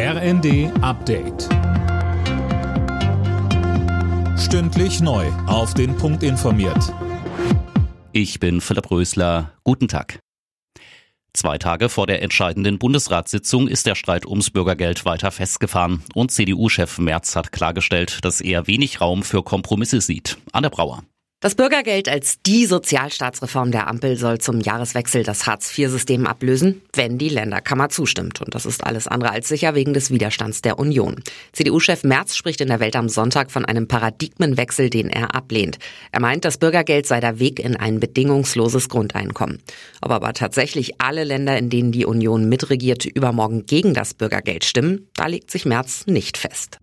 RND Update. Stündlich neu. Auf den Punkt informiert. Ich bin Philipp Rösler. Guten Tag. Zwei Tage vor der entscheidenden Bundesratssitzung ist der Streit ums Bürgergeld weiter festgefahren und CDU-Chef Merz hat klargestellt, dass er wenig Raum für Kompromisse sieht. Anne Brauer. Das Bürgergeld als die Sozialstaatsreform der Ampel soll zum Jahreswechsel das Hartz-IV-System ablösen, wenn die Länderkammer zustimmt. Und das ist alles andere als sicher wegen des Widerstands der Union. CDU-Chef Merz spricht in der Welt am Sonntag von einem Paradigmenwechsel, den er ablehnt. Er meint, das Bürgergeld sei der Weg in ein bedingungsloses Grundeinkommen. Ob aber tatsächlich alle Länder, in denen die Union mitregiert, übermorgen gegen das Bürgergeld stimmen, da legt sich Merz nicht fest.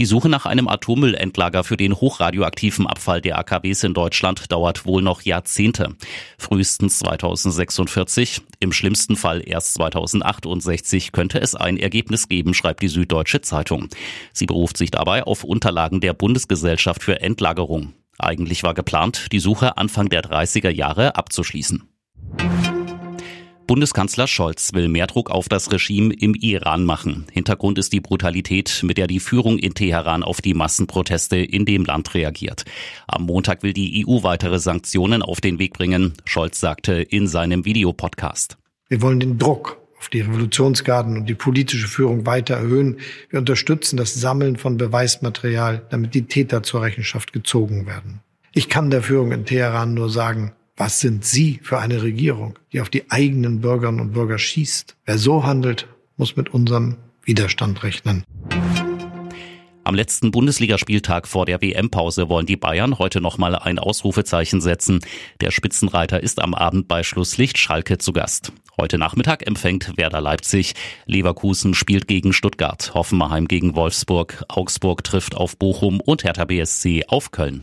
Die Suche nach einem Atommüllendlager für den hochradioaktiven Abfall der AKWs in Deutschland dauert wohl noch Jahrzehnte. Frühestens 2046, im schlimmsten Fall erst 2068 könnte es ein Ergebnis geben, schreibt die Süddeutsche Zeitung. Sie beruft sich dabei auf Unterlagen der Bundesgesellschaft für Endlagerung. Eigentlich war geplant, die Suche Anfang der 30er Jahre abzuschließen. Bundeskanzler Scholz will mehr Druck auf das Regime im Iran machen. Hintergrund ist die Brutalität, mit der die Führung in Teheran auf die Massenproteste in dem Land reagiert. Am Montag will die EU weitere Sanktionen auf den Weg bringen. Scholz sagte in seinem Videopodcast. Wir wollen den Druck auf die Revolutionsgarden und die politische Führung weiter erhöhen. Wir unterstützen das Sammeln von Beweismaterial, damit die Täter zur Rechenschaft gezogen werden. Ich kann der Führung in Teheran nur sagen, was sind Sie für eine Regierung, die auf die eigenen Bürgerinnen und Bürger schießt? Wer so handelt, muss mit unserem Widerstand rechnen. Am letzten Bundesligaspieltag vor der WM-Pause wollen die Bayern heute nochmal ein Ausrufezeichen setzen. Der Spitzenreiter ist am Abend bei Schlusslicht Schalke zu Gast. Heute Nachmittag empfängt Werder Leipzig. Leverkusen spielt gegen Stuttgart, Hoffenheim gegen Wolfsburg, Augsburg trifft auf Bochum und Hertha BSC auf Köln.